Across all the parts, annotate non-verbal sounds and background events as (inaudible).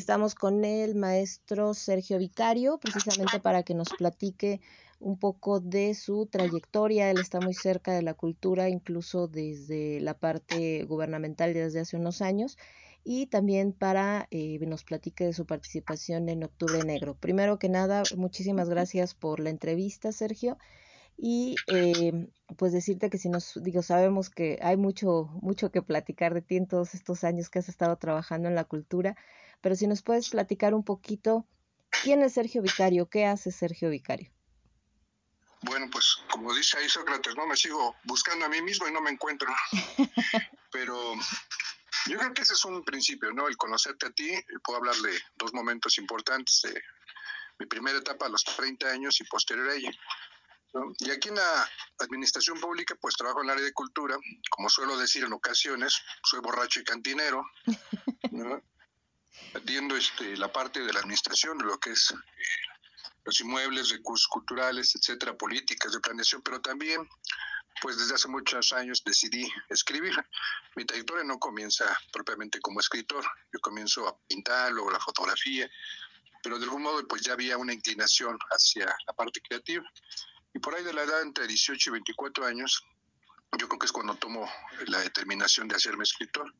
estamos con el maestro Sergio Vicario, precisamente para que nos platique un poco de su trayectoria. Él está muy cerca de la cultura, incluso desde la parte gubernamental desde hace unos años, y también para eh, nos platique de su participación en Octubre Negro. Primero que nada, muchísimas gracias por la entrevista, Sergio. Y eh, pues decirte que si nos, digo, sabemos que hay mucho, mucho que platicar de ti en todos estos años que has estado trabajando en la cultura, pero si nos puedes platicar un poquito, ¿quién es Sergio Vicario? ¿Qué hace Sergio Vicario? Bueno, pues como dice ahí Sócrates, no me sigo buscando a mí mismo y no me encuentro. (laughs) Pero yo creo que ese es un principio, ¿no? El conocerte a ti. Puedo hablar de dos momentos importantes. De mi primera etapa a los 30 años y posterior a ella. Y aquí en la administración pública, pues trabajo en el área de cultura. Como suelo decir en ocasiones, soy borracho y cantinero. ¿no? (laughs) Atiendo este, la parte de la administración, lo que es eh, los inmuebles, recursos culturales, etcétera, políticas de planeación, pero también, pues desde hace muchos años decidí escribir. Mi trayectoria no comienza propiamente como escritor, yo comienzo a pintar, luego la fotografía, pero de algún modo pues ya había una inclinación hacia la parte creativa. Y por ahí de la edad entre 18 y 24 años, yo creo que es cuando tomo la determinación de hacerme escritor.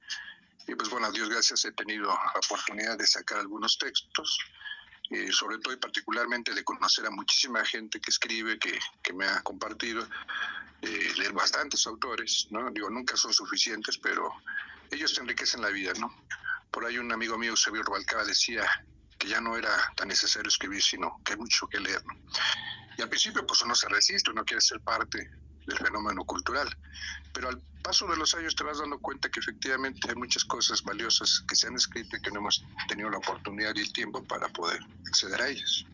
Y pues bueno, a Dios gracias he tenido la oportunidad de sacar algunos textos, eh, sobre todo y particularmente de conocer a muchísima gente que escribe, que, que me ha compartido, eh, leer bastantes autores, ¿no? Digo, nunca son suficientes, pero ellos te enriquecen la vida, ¿no? Por ahí un amigo mío, Xavier Rubalcaba, decía que ya no era tan necesario escribir, sino que hay mucho que leer. Y al principio pues uno se resiste, uno quiere ser parte del fenómeno cultural, pero al paso de los años te vas dando cuenta que efectivamente hay muchas cosas valiosas que se han escrito y que no hemos tenido la oportunidad y el tiempo para poder acceder a ellas.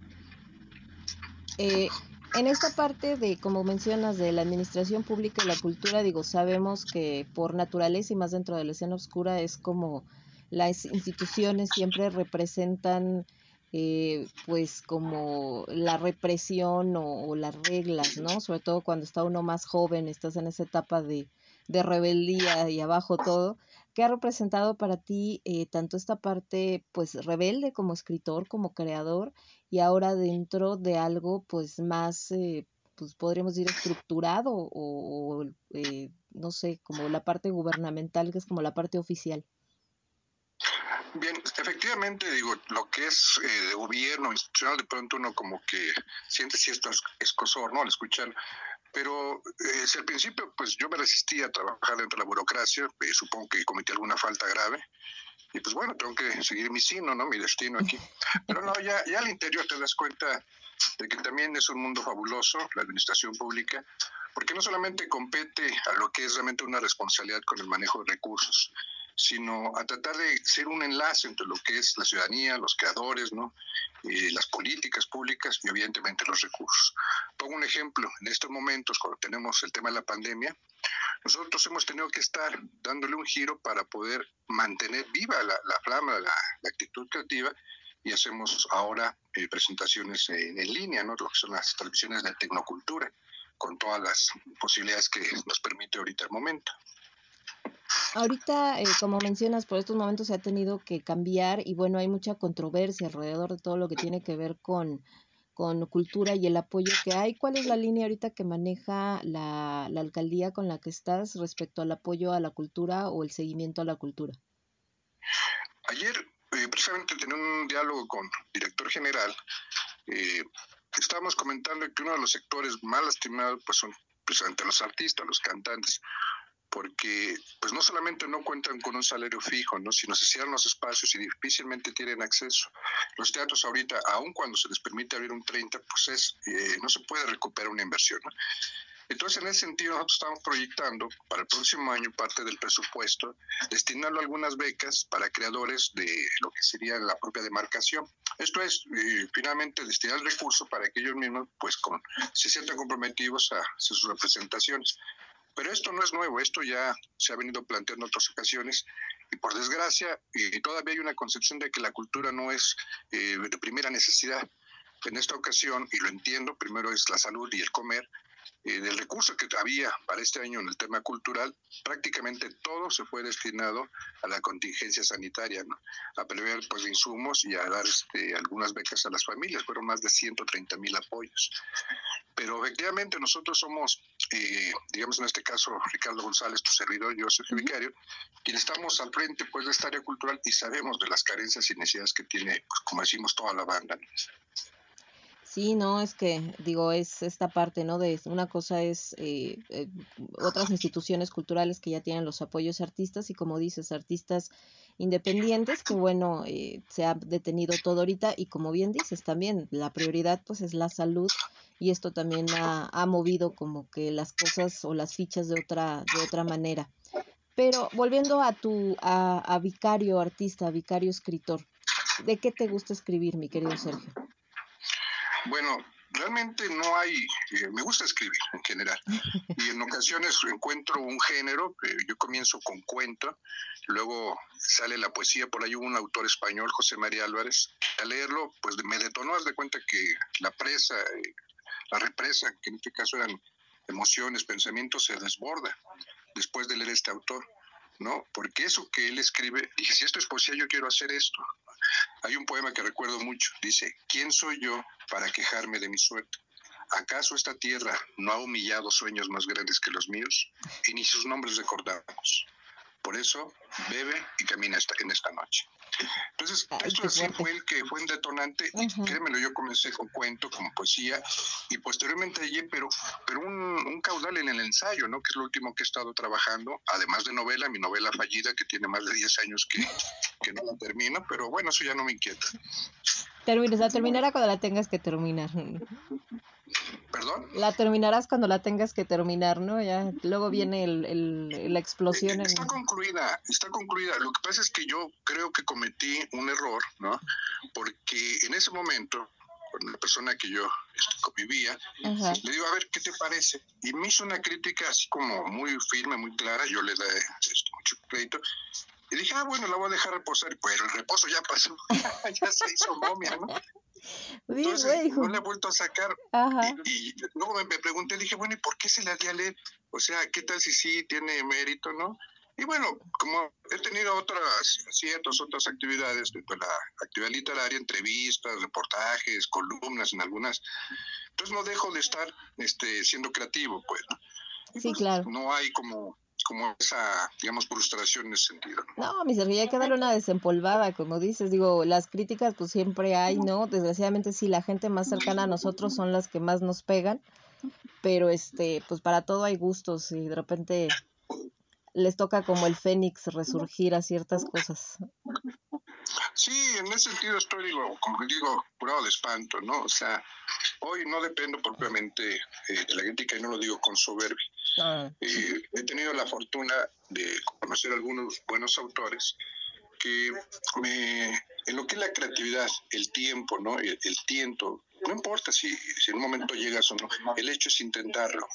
Eh, en esta parte de, como mencionas, de la administración pública y la cultura, digo, sabemos que por naturaleza y más dentro de la escena oscura es como las instituciones siempre representan eh, pues como la represión o, las reglas, ¿no? Sobre todo cuando está uno más joven, estás en esa etapa de, de rebeldía y abajo todo. ¿Qué ha representado para ti eh, tanto esta parte pues rebelde como escritor, como creador y ahora dentro de algo pues más, eh, pues podríamos decir estructurado o, eh, no sé, como la parte gubernamental que es como la parte oficial? Bien, efectivamente, digo, lo que es eh, gobierno institucional, de pronto uno como que siente cierto escosor, ¿no? Al escuchar. Pero eh, el principio, pues yo me resistía a trabajar dentro de la burocracia, eh, supongo que cometí alguna falta grave. Y pues bueno, tengo que seguir mi sino, ¿no? Mi destino aquí. Pero no, ya, ya al interior te das cuenta de que también es un mundo fabuloso, la administración pública, porque no solamente compete a lo que es realmente una responsabilidad con el manejo de recursos, sino a tratar de ser un enlace entre lo que es la ciudadanía, los creadores, ¿no? las políticas públicas y evidentemente los recursos. Pongo un ejemplo, en estos momentos cuando tenemos el tema de la pandemia, nosotros hemos tenido que estar dándole un giro para poder mantener viva la, flama, la, actitud creativa y hacemos ahora eh, presentaciones en, en, línea, ¿no? lo que son las transmisiones de tecnocultura, con todas las posibilidades que nos permite ahorita el momento. Ahorita, eh, como mencionas, por estos momentos se ha tenido que cambiar y bueno, hay mucha controversia alrededor de todo lo que tiene que ver con, con cultura y el apoyo que hay. ¿Cuál es la línea ahorita que maneja la, la alcaldía con la que estás respecto al apoyo a la cultura o el seguimiento a la cultura? Ayer, eh, precisamente, tenía un diálogo con el director general. Eh, estábamos comentando que uno de los sectores más lastimados pues son precisamente los artistas, los cantantes porque pues no solamente no cuentan con un salario fijo, ¿no? sino se cierran los espacios y difícilmente tienen acceso. Los teatros ahorita, aun cuando se les permite abrir un 30, pues es, eh, no se puede recuperar una inversión. Entonces, en ese sentido, nosotros estamos proyectando para el próximo año parte del presupuesto, destinarlo a algunas becas para creadores de lo que sería la propia demarcación. Esto es, eh, finalmente, destinar el recurso para que ellos mismos, pues, con, se sientan comprometidos a hacer sus representaciones. Pero esto no es nuevo, esto ya se ha venido planteando en otras ocasiones y por desgracia eh, todavía hay una concepción de que la cultura no es eh, de primera necesidad. en esta ocasión, y lo entiendo, primero es la salud y el comer, eh, del recurso que había para este año en el tema cultural, prácticamente todo se fue destinado a la contingencia sanitaria, a prever pues insumos y a dar este, algunas becas a las familias, fueron más de 130 mil apoyos. Pero efectivamente nosotros somos, eh, digamos en este caso Ricardo González, tu servidor, yo soy Vicario, quien estamos al frente pues de esta área cultural y sabemos de las carencias y necesidades que tiene, pues, como decimos, toda la banda. Sí, no, es que digo, es esta parte, ¿no? De una cosa es eh, eh, otras instituciones culturales que ya tienen los apoyos artistas y como dices, artistas independientes, que bueno, eh, se ha detenido todo ahorita y como bien dices también, la prioridad pues es la salud y esto también ha, movido como que las cosas o las fichas de otra, de otra manera. Pero volviendo a tu, a vicario artista, vicario escritor, ¿de qué te gusta escribir, mi querido Sergio? Bueno, realmente no hay, eh, me gusta escribir en general y en ocasiones encuentro un género, eh, yo comienzo con cuento, luego sale la poesía, por ahí hubo un autor español, José María Álvarez, al leerlo pues me detonó, haz de cuenta que la presa, eh, la represa, que en este caso eran emociones, pensamientos, se desborda después de leer este autor. ¿No? Porque eso que él escribe, dije, si esto es poesía, yo quiero hacer esto. Hay un poema que recuerdo mucho, dice, ¿quién soy yo para quejarme de mi suerte? ¿Acaso esta tierra no ha humillado sueños más grandes que los míos? Y ni sus nombres recordamos. Por eso, bebe y camina esta, en esta noche. Entonces, esto así fue el que fue un detonante, y créemelo, yo comencé con cuento, con poesía, y posteriormente allí, pero, pero un, un, caudal en el ensayo, ¿no? Que es lo último que he estado trabajando, además de novela, mi novela fallida, que tiene más de 10 años que, que no la termino, pero bueno, eso ya no me inquieta. Termines, la terminará cuando la tengas que terminar. ¿Perdón? La terminarás cuando la tengas que terminar, ¿no? Ya luego viene el, el, la explosión. Está en... concluida, está concluida. Lo que pasa es que yo creo que cometí un error, ¿no? Porque en ese momento, con la persona que yo este, convivía, Ajá. le digo, a ver, ¿qué te parece? Y me hizo una crítica así como muy firme, muy clara, yo le da este, mucho crédito, y dije, ah, bueno, la voy a dejar reposar, pero el reposo ya pasó, (laughs) ya se hizo momia, ¿no? (laughs) Entonces, no la he vuelto a sacar. Y, y, luego me, me, pregunté, dije, bueno, ¿y por qué se la di a leer? O sea, ¿qué tal si sí tiene mérito, no? Y bueno, como he tenido otras, ciertas otras actividades, la actividad literaria, entrevistas, reportajes, columnas en algunas, entonces no dejo de estar este, siendo creativo, pues, sí, pues, claro. No hay como como esa, digamos, frustración en ese sentido. No, mi Sergio, hay que darle una desempolvada, como dices, digo, las críticas pues siempre hay, ¿no? Desgraciadamente sí, la gente más cercana a nosotros son las que más nos pegan, pero este, pues para todo hay gustos y de repente les toca como el fénix resurgir a ciertas cosas. Sí, en ese sentido estoy, digo, como digo, curado de espanto, ¿no? O sea, hoy no dependo propiamente eh, de la crítica y no lo digo con soberbia. Ah. Eh, he tenido la fortuna de conocer algunos buenos autores que me, en lo que es la creatividad, el tiempo, ¿no? El, el tiento, no importa si, si en un momento llegas o no, el hecho es intentarlo.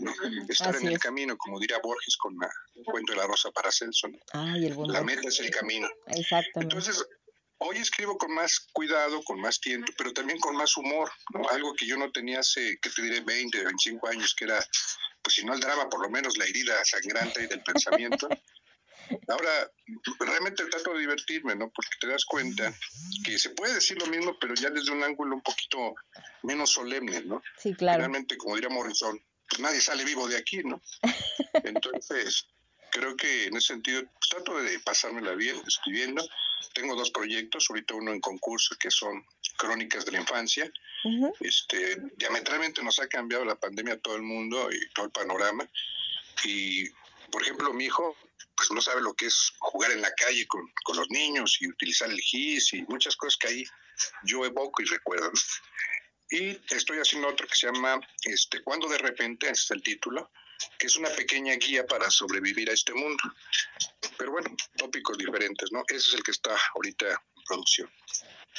¿no? Estar Así en el es. camino, como diría Borges con la cuento de la rosa para Celso. ¿no? La meta es el camino. Exactamente. Entonces, hoy escribo con más cuidado, con más tiempo, pero también con más humor, ¿no? algo que yo no tenía hace, que te diré, 20, 25 años, que era, pues si no el drama, por lo menos la herida sangrante del pensamiento. (laughs) Ahora, realmente trato de divertirme, ¿no? Porque te das cuenta que se puede decir lo mismo, pero ya desde un ángulo un poquito menos solemne, ¿no? Sí, claro. Realmente, como diría Morrison, pues nadie sale vivo de aquí, ¿no? (laughs) Entonces, creo que en ese sentido pues, trato de pasármela bien escribiendo. Tengo dos proyectos, ahorita uno en concurso que son Crónicas de la Infancia. Uh -huh. Este, diametralmente nos ha cambiado la pandemia a todo el mundo y todo el panorama. Y, por ejemplo, mi hijo pues no sabe lo que es jugar en la calle con, con los niños y utilizar el GIS y muchas cosas que ahí yo evoco y recuerdo. Y estoy haciendo otro que se llama este, Cuando de repente, ese es el título, que es una pequeña guía para sobrevivir a este mundo. Pero bueno, tópicos diferentes, ¿no? Ese es el que está ahorita producción.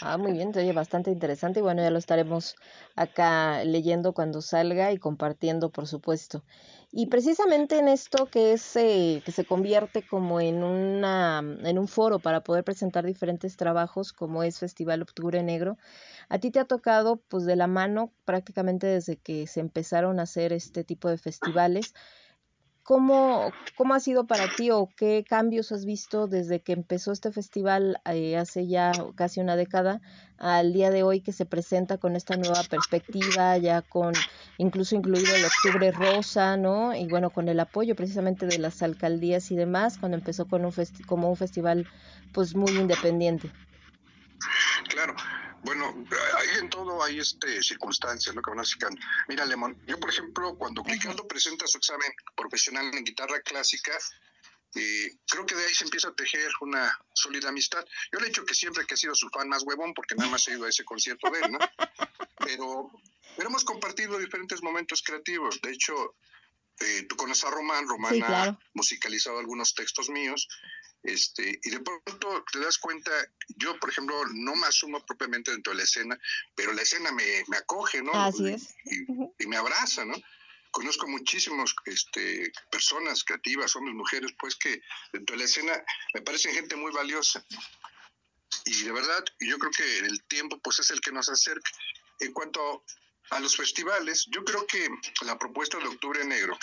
Ah, muy bien, oye bastante interesante y bueno, ya lo estaremos acá leyendo cuando salga y compartiendo, por supuesto. Y precisamente en esto que es eh, que se convierte como en una en un foro para poder presentar diferentes trabajos, como es Festival Octubre Negro, a ti te ha tocado pues de la mano prácticamente desde que se empezaron a hacer este tipo de festivales ¿Cómo, ¿Cómo ha sido para ti o qué cambios has visto desde que empezó este festival eh, hace ya casi una década al día de hoy que se presenta con esta nueva perspectiva, ya con incluso incluido el Octubre Rosa, ¿no? Y bueno, con el apoyo precisamente de las alcaldías y demás, cuando empezó con un como un festival pues muy independiente. Claro, bueno, ahí en todo hay este circunstancias, ¿no? Que van a Mira, Lemon, yo por ejemplo, cuando Ricardo presenta su examen profesional en guitarra clásica, eh, creo que de ahí se empieza a tejer una sólida amistad. Yo le he dicho que siempre que he sido su fan más huevón, porque nada más he ido a ese concierto de él, ¿no? (laughs) Pero, pero hemos compartido diferentes momentos creativos. De hecho, eh, tú conoces a Román, Román ha musicalizado algunos textos míos este, y de pronto te das cuenta, yo por ejemplo no me asumo propiamente dentro de la escena, pero la escena me, me acoge, ¿no? Así es. Y, me abraza, ¿no? Conozco muchísimas este, personas creativas, hombres, mujeres, pues que dentro de la escena me parecen gente muy valiosa. Y de verdad, yo creo que el tiempo pues es el que nos acerca. En cuanto a los festivales, yo creo que la propuesta de Octubre Negro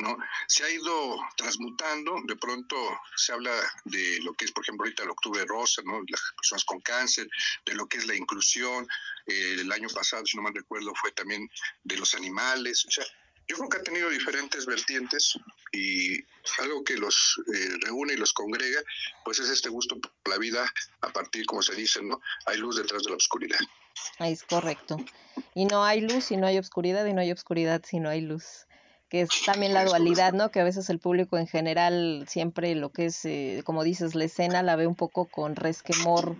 ¿no? Se ha ido transmutando, de pronto se habla de lo que es, por ejemplo, ahorita el octubre rosa, ¿no? Las personas con cáncer, de lo que es la inclusión, eh, el año pasado, si no mal recuerdo, fue también de los animales, o sea, yo creo que ha tenido diferentes vertientes y algo que los eh, reúne y los congrega, pues es este gusto por la vida a partir, como se dice, ¿no? Hay luz detrás de la oscuridad. Es correcto. Y no hay luz si no hay oscuridad y no hay oscuridad si no hay luz que es también la dualidad, ¿no? Que a veces el público en general siempre lo que es, eh, como dices, la escena la ve un poco con resquemor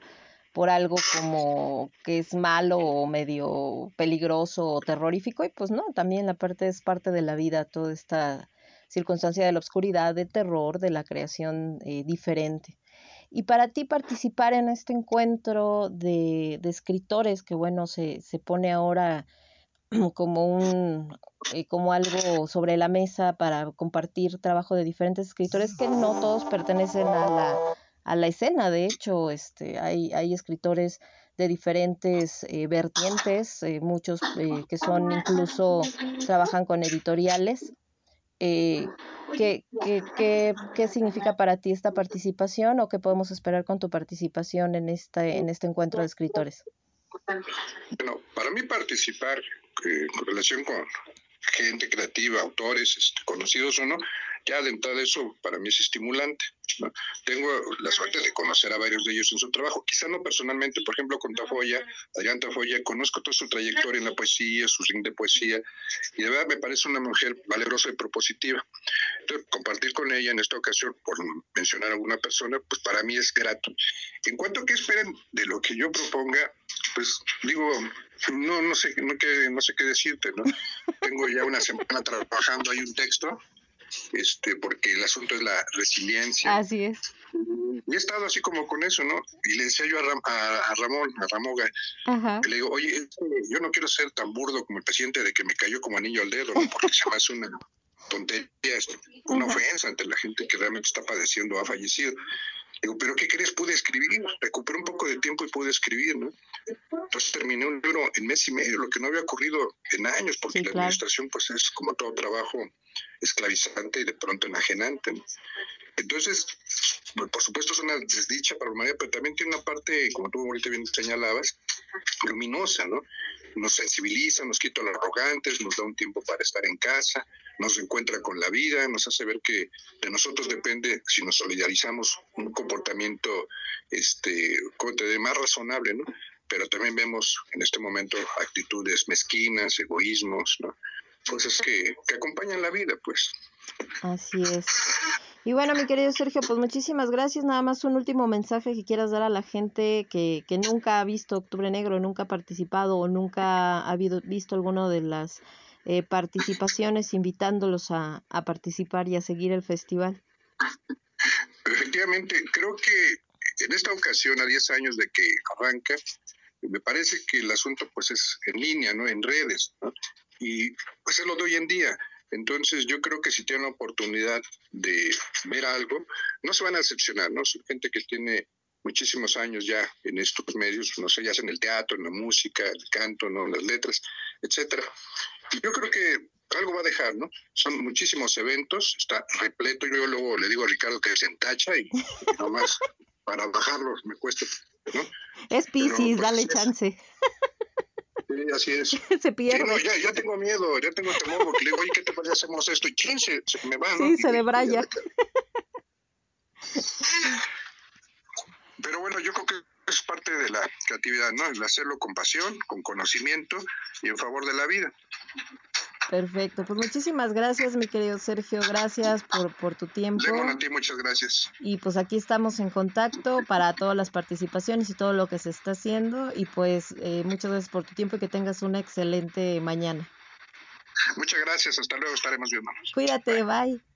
por algo como que es malo o medio peligroso o terrorífico y pues no, también la parte es parte de la vida, toda esta circunstancia de la oscuridad, de terror, de la creación eh, diferente. Y para ti participar en este encuentro de, escritores que bueno, se, se pone ahora (clears throat) como un eh, como algo sobre la mesa para compartir trabajo de diferentes escritores que no todos pertenecen a la, a la escena. De hecho este hay, hay escritores de diferentes eh, vertientes eh, muchos que son incluso trabajan con editoriales ¿qué, qué, qué, qué, significa para ti esta participación o qué podemos esperar con tu participación en este, en este encuentro de escritores? Bueno, para mí participar en relación con gente creativa, autores, este, conocidos o no, ya de entrada eso para mí es estimulante. Tengo la suerte de conocer a varios de ellos en su trabajo, quizá no personalmente, por ejemplo con Tafoya, Adrián Tafoya, conozco toda su trayectoria en la poesía, su ring de poesía, y de verdad me parece una mujer valerosa y propositiva. Entonces, compartir con ella en esta ocasión, por mencionar a alguna persona, pues para mí es grato. En cuanto a qué esperen de lo que yo proponga, pues digo, no, no sé, no, no sé qué decirte, ¿no? Tengo ya una semana trabajando ahí un texto, este, porque el asunto es la resiliencia. Así es. Y he estado así como con eso, ¿no? Y le decía yo a, Ramón, a Ramoga, le digo, oye, yo no quiero ser tan burdo como el presidente de que me cayó como anillo al dedo, ¿no? porque se me hace una tontería, una ofensa ante la gente que realmente está padeciendo o ha fallecido. Digo, ¿pero qué crees? Pude escribir, recuperé un poco de tiempo y pude escribir, ¿no? Entonces terminé un libro en mes y medio, lo que no había ocurrido en años, porque la administración pues es como todo trabajo esclavizante y de pronto enajenante, ¿no? Entonces, pues, por supuesto es una desdicha para humanidad, pero también tiene una parte, como tú ahorita bien señalabas, luminosa, ¿no? Nos sensibiliza, nos quita los arrogantes, nos da un tiempo para estar en casa, nos encuentra con la vida, nos hace ver que de nosotros depende si nos solidarizamos un comportamiento este más razonable, ¿no? Pero también vemos en este momento actitudes mezquinas, egoísmos, ¿no? Cosas que, que acompañan la vida, pues. Así es. Y bueno, mi querido Sergio, pues muchísimas gracias. Nada más un último mensaje que quieras dar a la gente que, que nunca ha visto Octubre Negro, nunca ha participado o nunca ha habido, visto alguno de las eh, participaciones, invitándolos a, a participar y a seguir el festival. Efectivamente, creo que en esta ocasión, a 10 años de que arranca, me parece que el asunto pues es en línea, ¿no? En redes. Y pues es lo de hoy en día. Entonces yo creo que si tienen la oportunidad de ver algo, no se van a decepcionar, ¿no? Son gente que tiene muchísimos años ya en estos medios, no sé, ya sea en el teatro, en la música, el canto, ¿no? las letras, etcétera. Y yo creo que algo va a dejar, ¿no? Son muchísimos eventos, está repleto. Yo luego le digo a Ricardo que se entacha y, y nomás para bajarlos me cuesta, ¿no? Es Piscis, pues, dale chance. Sí, así es. se pierde. no, ya, ya, tengo miedo, ya tengo temor, porque le digo, oye, ¿qué te parece hacemos esto? Y ¿quién se, se me va? Sí, se debraya. Pero bueno, yo creo que es parte de la creatividad, ¿no? El hacerlo con pasión, con conocimiento y en favor de la vida. Perfecto, pues muchísimas gracias, mi querido Sergio, gracias por, por tu tiempo. a ti, muchas gracias. Y pues aquí estamos en contacto para todas las participaciones y todo lo que se está haciendo. Y pues eh, muchas gracias por tu tiempo y que tengas una excelente mañana. Muchas gracias, hasta luego, estaremos viendo. Cuídate, bye.